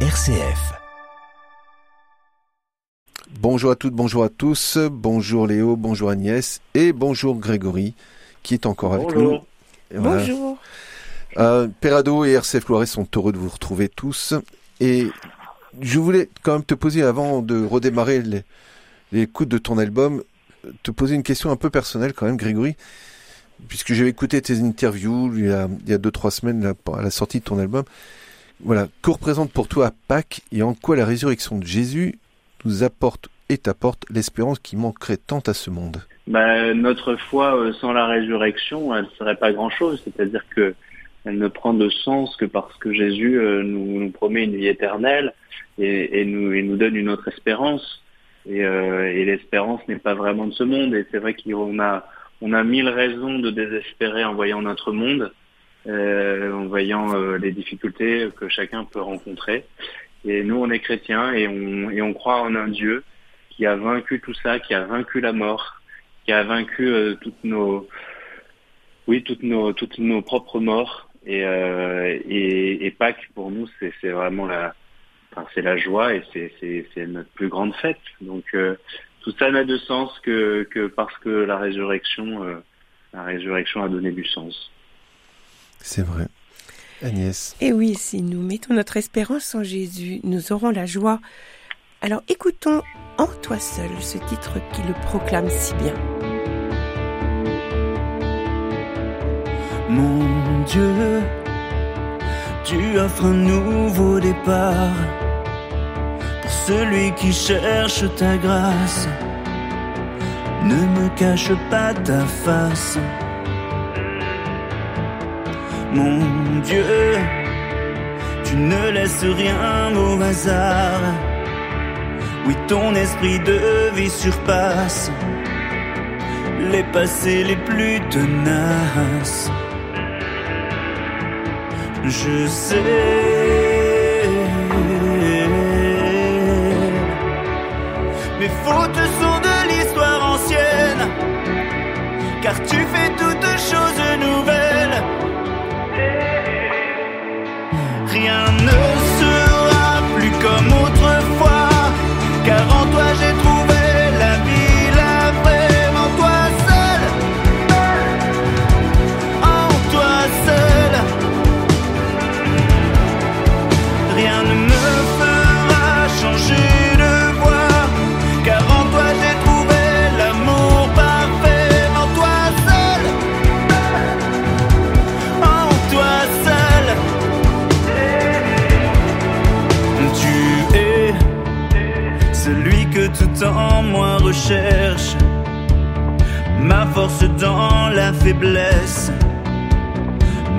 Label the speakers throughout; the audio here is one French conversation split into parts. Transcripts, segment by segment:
Speaker 1: RCF.
Speaker 2: Bonjour à toutes, bonjour à tous, bonjour Léo, bonjour Agnès et bonjour Grégory qui est encore avec nous.
Speaker 3: Bonjour.
Speaker 2: Et voilà.
Speaker 4: Bonjour.
Speaker 2: Euh, Perado et RCF Loiret sont heureux de vous retrouver tous. Et je voulais quand même te poser, avant de redémarrer les- l'écoute de ton album, te poser une question un peu personnelle quand même, Grégory. Puisque j'avais écouté tes interviews il y a, il y a deux, trois semaines là, à la sortie de ton album. Voilà. Que représente pour toi Pâques et en quoi la résurrection de Jésus nous apporte et t'apporte l'espérance qui manquerait tant à ce monde?
Speaker 3: Bah, notre foi euh, sans la résurrection, elle serait pas grand-chose. C'est-à-dire que elle ne prend de sens que parce que Jésus euh, nous, promet une vie éternelle et, nous, et nous donne une autre espérance. Et, euh, et l'espérance n'est pas vraiment de ce monde. Et c'est vrai qu'on a, on a mille raisons de désespérer en voyant notre monde, en voyant euh, les difficultés que chacun peut rencontrer. Et nous, on est chrétiens et on, et on croit en un Dieu qui a vaincu tout ça, qui a vaincu la mort, qui a vaincu euh, toutes nos, oui, toutes nos, toutes nos propres morts. Et, euh, et, Pâques pour nous, c'est, vraiment la, enfin, c'est la joie et c'est, notre plus grande fête. Donc euh, tout ça n'a de sens que, que parce que la résurrection, euh, la résurrection a donné du sens.
Speaker 2: C'est vrai. Agnès.
Speaker 4: Et oui, si nous mettons notre espérance en Jésus, nous aurons la joie. Alors écoutons En toi seul ce titre qui le proclame si bien.
Speaker 5: Mon Dieu, tu offres un nouveau départ pour celui qui cherche ta grâce. Ne me cache pas ta face. Mon Dieu, tu ne laisses rien au hasard. Oui, ton esprit de vie surpasse les passés les plus tenaces. Je sais. Mes fautes sont de l'histoire ancienne, car tu fais toutes choses nouvelles. Rien ne recherche, ma force dans la faiblesse,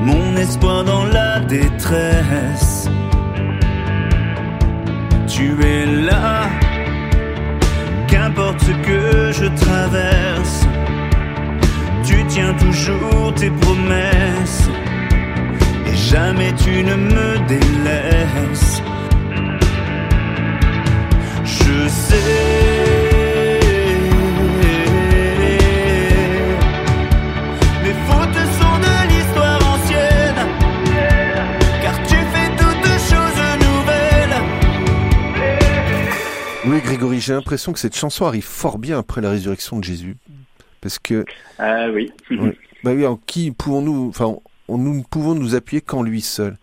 Speaker 5: mon espoir dans la détresse. Tu es là, qu'importe ce que je traverse, tu tiens toujours tes promesses, et jamais tu ne me délaisses. Je sais,
Speaker 2: Grégory, j'ai l'impression que cette chanson arrive fort bien après la résurrection de Jésus. Parce que,
Speaker 3: Ah oui.
Speaker 2: Oui. bah oui, en qui pouvons-nous, enfin, on- nous ne pouvons nous appuyer qu'en lui seul.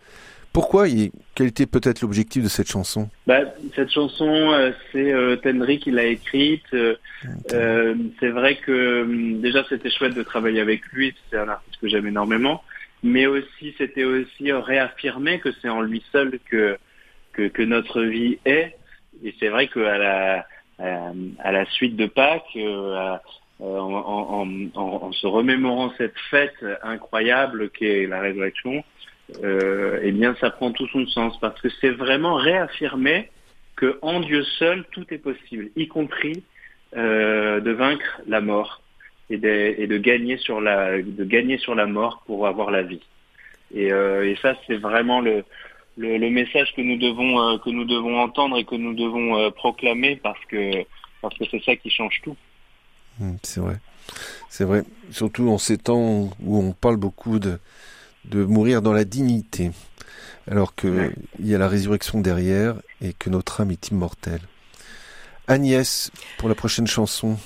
Speaker 2: Pourquoi et quel était peut-être l'objectif de cette chanson?
Speaker 3: Bah, cette chanson, euh, c'est euh, Tenry qui l'a écrite. Euh, euh, c'est vrai que hum, déjà c'était chouette de travailler avec lui, c'est un artiste que j'aime énormément, mais aussi c'était aussi réaffirmer que c'est en lui seul que, que que notre vie est. Et c'est vrai qu'à la suite de Pâques, euh, euh, en, se remémorant cette fête incroyable qu'est la résurrection, euh, eh bien, ça prend tout son sens parce que c'est vraiment réaffirmer que en Dieu seul tout est possible, y compris de vaincre la mort et de, gagner sur la mort pour avoir la vie. Et ça, c'est vraiment le, le, le message que nous devons euh, que nous devons entendre et que nous devons euh, proclamer parce que parce que c'est ça qui change tout.
Speaker 2: Hmm, C'est vrai. C'est vrai. Surtout en ces temps où on parle beaucoup de, de mourir dans la dignité. alors qu'il y a la résurrection derrière et que notre âme est immortelle. Agnès, pour la prochaine chanson.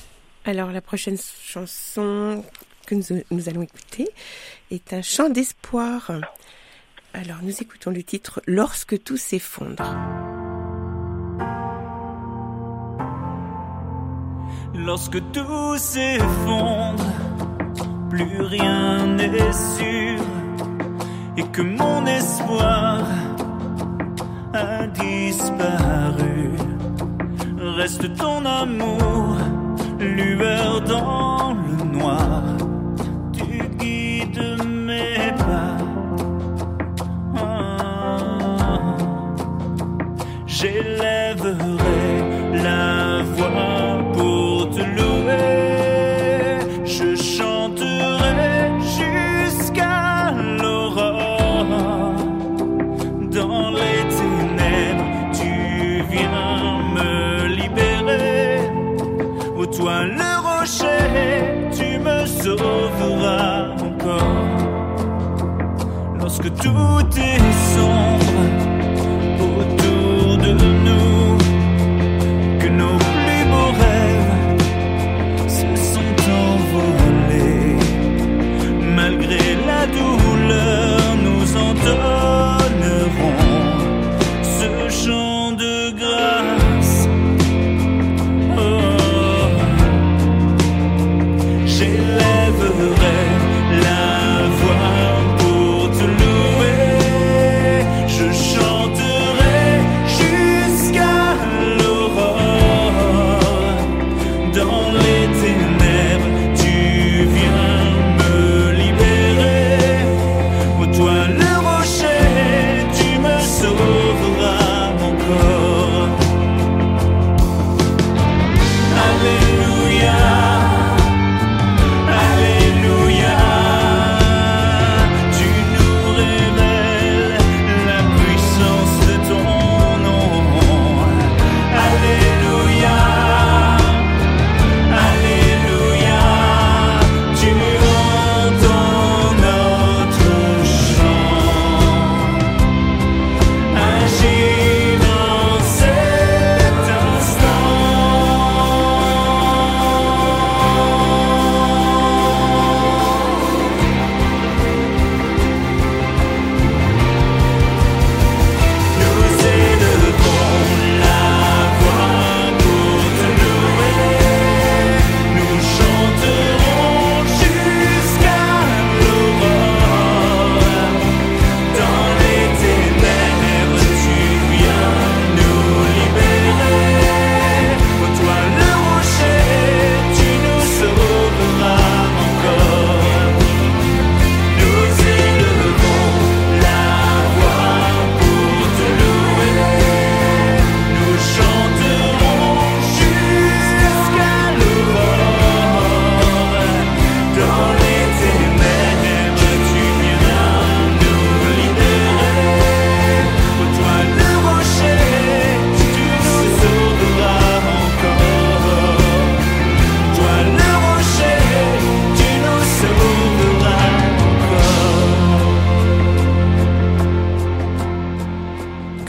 Speaker 4: Alors la prochaine chanson que nous, allons écouter est un chant d'espoir. Alors nous écoutons le titre Lorsque tout s'effondre.
Speaker 5: Lorsque tout s'effondre, plus rien n'est sûr et que mon espoir a disparu. Reste ton amour, lueur dans tout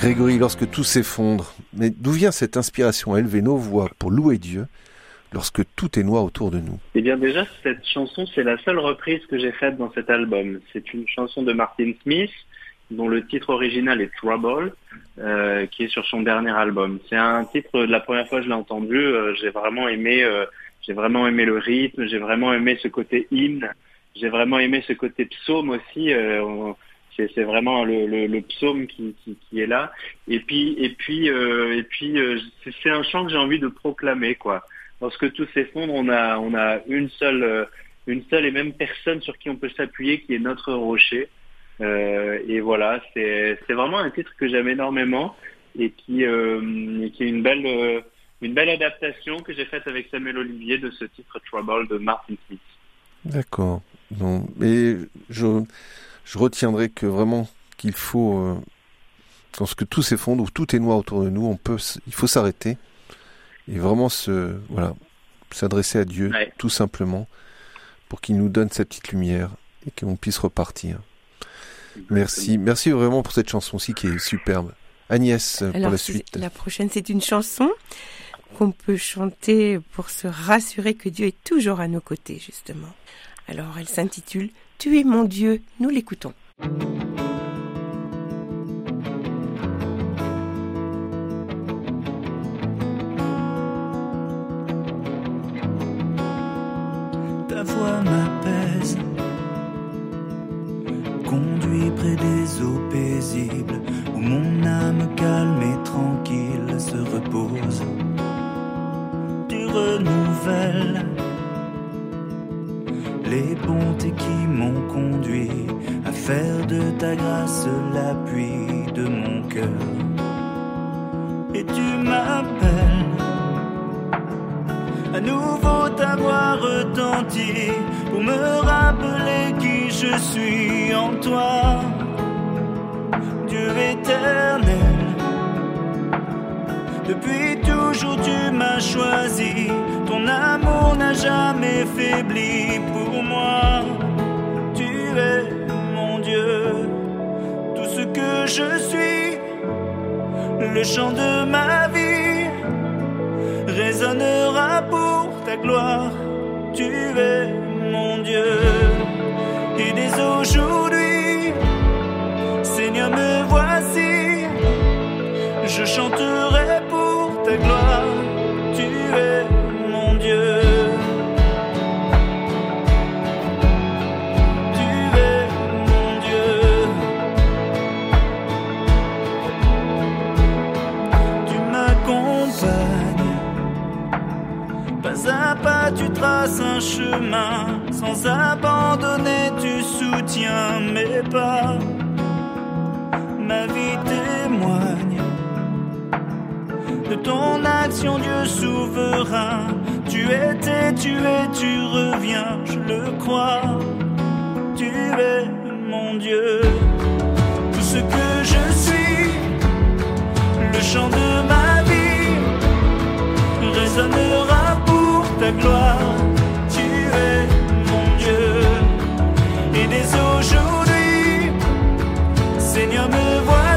Speaker 2: Grégory, lorsque tout s'effondre, mais d'où vient cette inspiration à élever nos voix pour louer Dieu lorsque tout est noir autour de nous?
Speaker 3: Eh bien déjà, cette chanson, c'est la seule reprise que j'ai faite dans cet album. C'est une chanson de Martin Smith, dont le titre original est Trouble, euh, qui est sur son dernier album. C'est un titre, la première fois que je l'ai entendu, euh, j'ai vraiment aimé, euh, j'ai vraiment aimé le rythme, j'ai vraiment aimé ce côté hymne, j'ai vraiment aimé ce côté psaume aussi. euh, c'est vraiment le, psaume qui, est là. Et puis, et puis, euh, et puis, euh, c'est un chant que j'ai envie de proclamer, quoi. Lorsque tout s'effondre, on a, on a une seule, euh, une seule et même personne sur qui on peut s'appuyer, qui est notre rocher. Et voilà, c'est vraiment un titre que j'aime énormément et qui, et qui est une belle, une belle adaptation que j'ai faite avec Samuel Olivier de ce titre Trouble de Martin Smith.
Speaker 2: D'accord. Mais je, je retiendrai que vraiment qu'il faut, euh, lorsque tout s'effondre ou tout est noir autour de nous, on peut, s- il faut s'arrêter et vraiment se, voilà, s'adresser à Dieu,
Speaker 3: Ouais.
Speaker 2: tout simplement, pour qu'il nous donne cette petite lumière et qu'on puisse repartir. Merci, merci vraiment pour cette chanson-ci qui est superbe. Agnès, pour
Speaker 4: Alors,
Speaker 2: la suite.
Speaker 4: la prochaine, c'est une chanson qu'on peut chanter pour se rassurer que Dieu est toujours à nos côtés, justement. Alors, elle s'intitule Tu es mon Dieu. Nous l'écoutons.
Speaker 5: Les bontés qui m'ont conduit à faire de ta grâce l'appui de mon cœur. Et tu m'appelles à nouveau ta voix retentit pour me rappeler qui je suis en toi, Dieu éternel. Depuis toujours tu m'as choisi, ton amour n'a jamais faibli. Mon Dieu, tout ce que je suis, le chant de ma vie résonnera pour ta gloire. Tu es mon Dieu. Et dès aujourd'hui, Seigneur, me voici. Je chanterai pour ta gloire. Un chemin. Sans abandonner, tu soutiens mes pas. Ma vie témoigne de ton action, Dieu souverain. Tu étais, tu es, tu reviens, je le crois. Tu es mon Dieu. Tout ce que je suis, le chant de ma vie résonnera ta gloire. Tu es mon Dieu. Et dès aujourd'hui, Seigneur, me voici.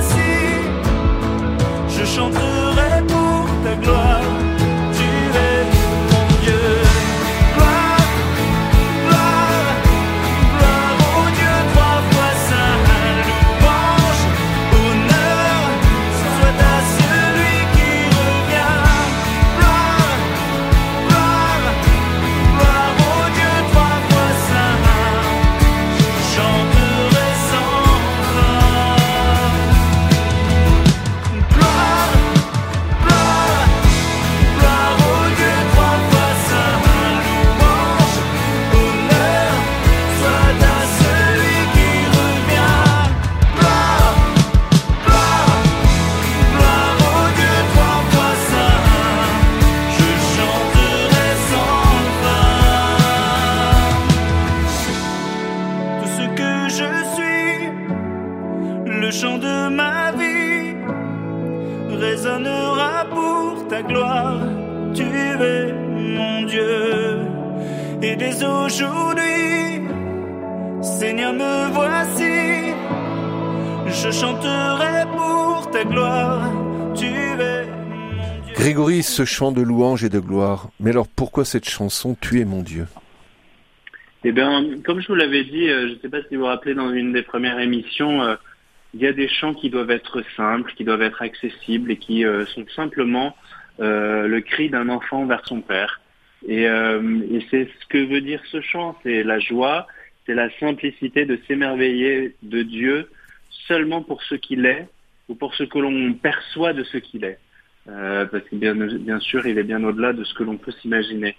Speaker 5: Pour ta gloire. Tu es mon Dieu.
Speaker 2: Grégory, ce chant de louange et de gloire. Mais alors pourquoi cette chanson Tu es mon Dieu
Speaker 3: Eh bien, comme je vous l'avais dit, euh, je ne sais pas si vous vous rappelez dans une des premières émissions, euh, il y a des chants qui doivent être simples, qui doivent être accessibles et qui euh, sont simplement euh, le cri d'un enfant vers son père. Et, euh, et c'est ce que veut dire ce chant, c'est la joie, c'est la simplicité de s'émerveiller de Dieu seulement pour ce qu'il est ou pour ce que l'on perçoit de ce qu'il est. Euh, parce que bien, bien sûr, il est bien au-delà de ce que l'on peut s'imaginer.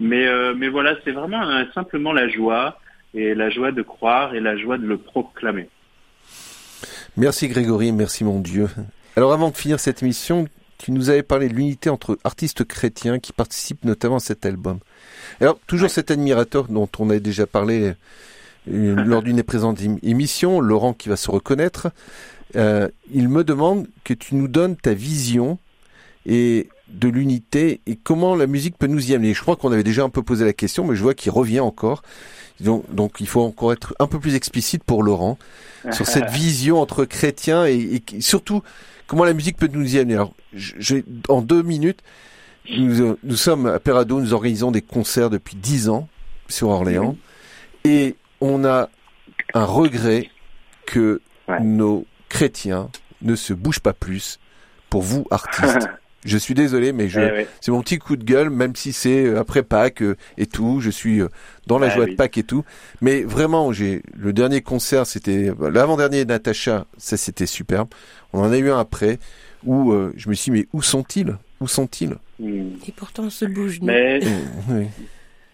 Speaker 3: Mais, euh, mais voilà, c'est vraiment euh, simplement la joie, et la joie de croire et la joie de le proclamer.
Speaker 2: Merci Grégory, merci mon Dieu. Alors avant de finir cette émission, tu nous avais parlé de l'unité entre artistes chrétiens qui participent notamment à cet album. Alors toujours
Speaker 3: Ouais.
Speaker 2: cet admirateur dont on a déjà parlé lors d'une des présentes ém- émissions, Laurent qui va se reconnaître, euh, il me demande que tu nous donnes ta vision et de l'unité et comment la musique peut nous y amener. Je crois qu'on avait déjà un peu posé la question, mais je vois qu'il revient encore. Donc, donc, il faut encore être un peu plus explicite pour Laurent sur cette vision entre chrétiens et, et, surtout comment la musique peut nous y amener. Alors, je, en deux minutes, nous, nous, sommes à Perado, nous organisons des concerts depuis dix ans sur Orléans et on a un regret que nos chrétiens ne se bougent pas plus pour vous, artistes. Je suis désolé, mais je, eh c'est mon petit coup de gueule, même si c'est euh, après Pâques euh, et tout. Je suis euh, dans la ah joie de Pâques et tout. Mais vraiment, j'ai le dernier concert, c'était l'avant-dernier Natacha. Ça, c'était superbe. On en a eu un après où je me suis dit, mais où sont-ils? Où sont-ils?
Speaker 4: Hmm. Et pourtant, on se bouge.
Speaker 3: Mais... oui.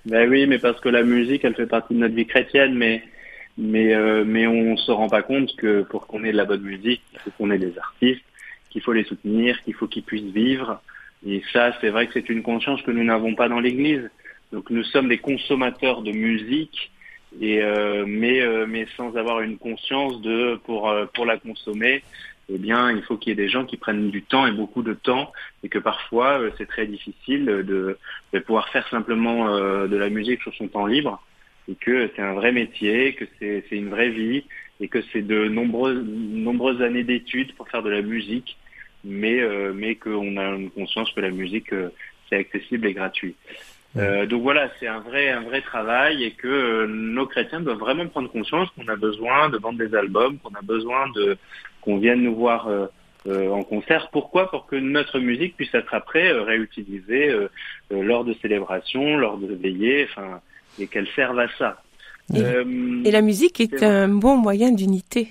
Speaker 3: Ben oui, mais parce que la musique, elle fait partie de notre vie chrétienne, mais mais mais on se rend pas compte que pour qu'on ait de la bonne musique, il faut qu'on ait des artistes qu'il faut les soutenir, qu'il faut qu'ils puissent vivre. Et ça, c'est vrai que c'est une conscience que nous n'avons pas dans l'Église. Donc nous sommes des consommateurs de musique, et euh, mais euh, mais sans avoir une conscience de pour euh, pour la consommer. Eh bien, il faut qu'il y ait des gens qui prennent du temps et beaucoup de temps, et que parfois c'est très difficile de, de, pouvoir faire simplement de la musique sur son temps libre, et que c'est un vrai métier, que c'est une vraie vie, et que c'est de nombreuses nombreuses années d'études pour faire de la musique mais euh, mais qu'on a une conscience que la musique euh, c'est accessible et gratuit. Euh, donc voilà, c'est un vrai un vrai travail et que euh, nos chrétiens doivent vraiment prendre conscience qu'on a besoin de vendre des albums, qu'on a besoin de qu'on vienne nous voir en concert. Pourquoi? Pour que notre musique puisse être après réutilisée lors de célébrations, lors de veillées, enfin et qu'elle serve à ça.
Speaker 4: Et, et la musique est, est un bon moyen d'unité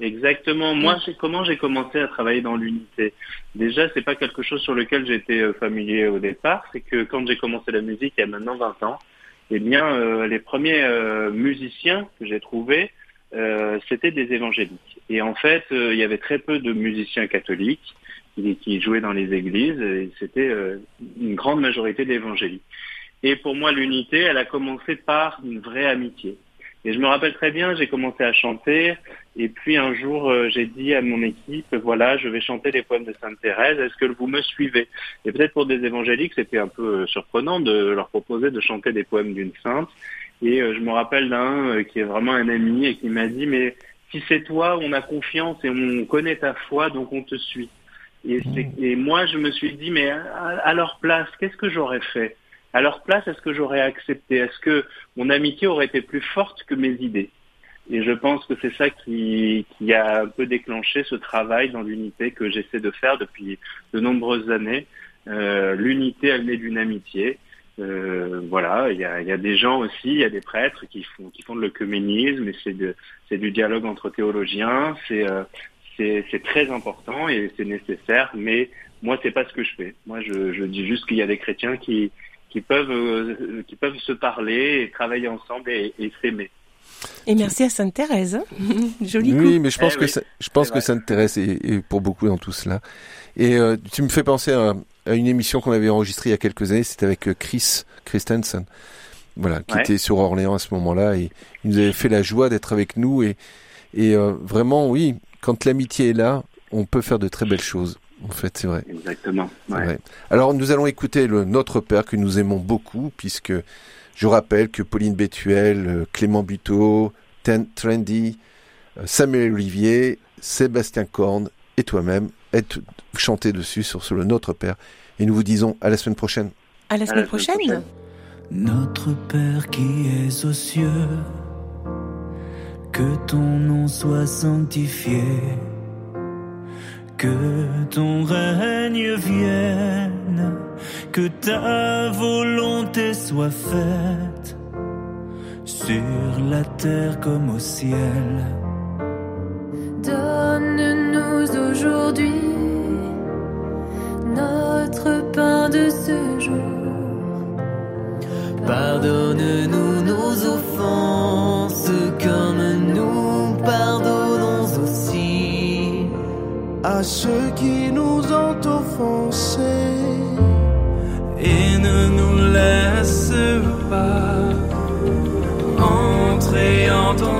Speaker 3: Exactement. Moi, c'est comment j'ai commencé à travailler dans l'unité? Déjà, c'est pas quelque chose sur lequel j'étais euh, familier au départ. C'est que quand j'ai commencé la musique il y a maintenant 20 ans, eh bien, euh, les premiers euh, musiciens que j'ai trouvés, c'était des évangéliques. Et en fait, il y avait très peu de musiciens catholiques qui, qui jouaient dans les églises. Et c'était une grande majorité d'évangéliques. Et pour moi, l'unité, elle a commencé par une vraie amitié. Et je me rappelle très bien, j'ai commencé à chanter, et puis un jour, euh, j'ai dit à mon équipe, voilà, je vais chanter les poèmes de Sainte Thérèse, est-ce que vous me suivez? Et peut-être pour des évangéliques, c'était un peu euh, surprenant de leur proposer de chanter des poèmes d'une sainte. Et euh, je me rappelle d'un qui est vraiment un ami et qui m'a dit, mais si c'est toi, on a confiance et on connaît ta foi, donc on te suit. Et, mmh. et moi, je me suis dit, mais à leur place, qu'est-ce que j'aurais fait? À leur place, est-ce que j'aurais accepté? Est-ce que mon amitié aurait été plus forte que mes idées? Et je pense que c'est ça qui, qui, a un peu déclenché ce travail dans l'unité que j'essaie de faire depuis de nombreuses années. Euh, l'unité, elle naît d'une amitié. Euh, voilà, il y a, y a, des gens aussi, il y a des prêtres qui font qui font de l'œcuménisme et c'est c'est du dialogue entre théologiens. C'est euh, c'est très important et c'est nécessaire, mais moi c'est pas ce que je fais. Moi je, je dis juste qu'il y a des chrétiens qui qui peuvent, euh, qui peuvent se parler et travailler ensemble et, s'aimer.
Speaker 4: Et merci à Sainte Thérèse, hein. joli
Speaker 2: Oui, mais je pense eh que je pense que Sainte Thérèse est, pour beaucoup dans tout cela. Et euh, tu me fais penser à, une émission qu'on avait enregistrée il y a quelques années, c'était avec euh, Chris Christensen, voilà, qui était sur Orléans à ce moment-là, et il nous avait fait la joie d'être avec nous et et vraiment oui, quand l'amitié est là, on peut faire de très belles choses. En fait, c'est vrai.
Speaker 3: Exactement.
Speaker 2: Alors, nous allons écouter le Notre Père que nous aimons beaucoup, puisque je rappelle que Pauline Bétuel, euh, Clément Buteau, Trendy, euh, Samuel Olivier, Sébastien Korn et toi-même êtes chantés dessus sur, le Notre Père. Et nous vous disons à la semaine prochaine.
Speaker 4: À la semaine, prochaine. prochaine.
Speaker 5: Notre Père qui es aux cieux, que ton nom soit sanctifié que ton règne vienne, que ta volonté soit faite sur la terre comme au ciel.
Speaker 1: Donne-nous aujourd'hui notre pain de ce jour.
Speaker 5: Pardonne-nous
Speaker 6: à ceux qui nous ont offensés.
Speaker 5: Et ne nous laisse pas entrer en délivre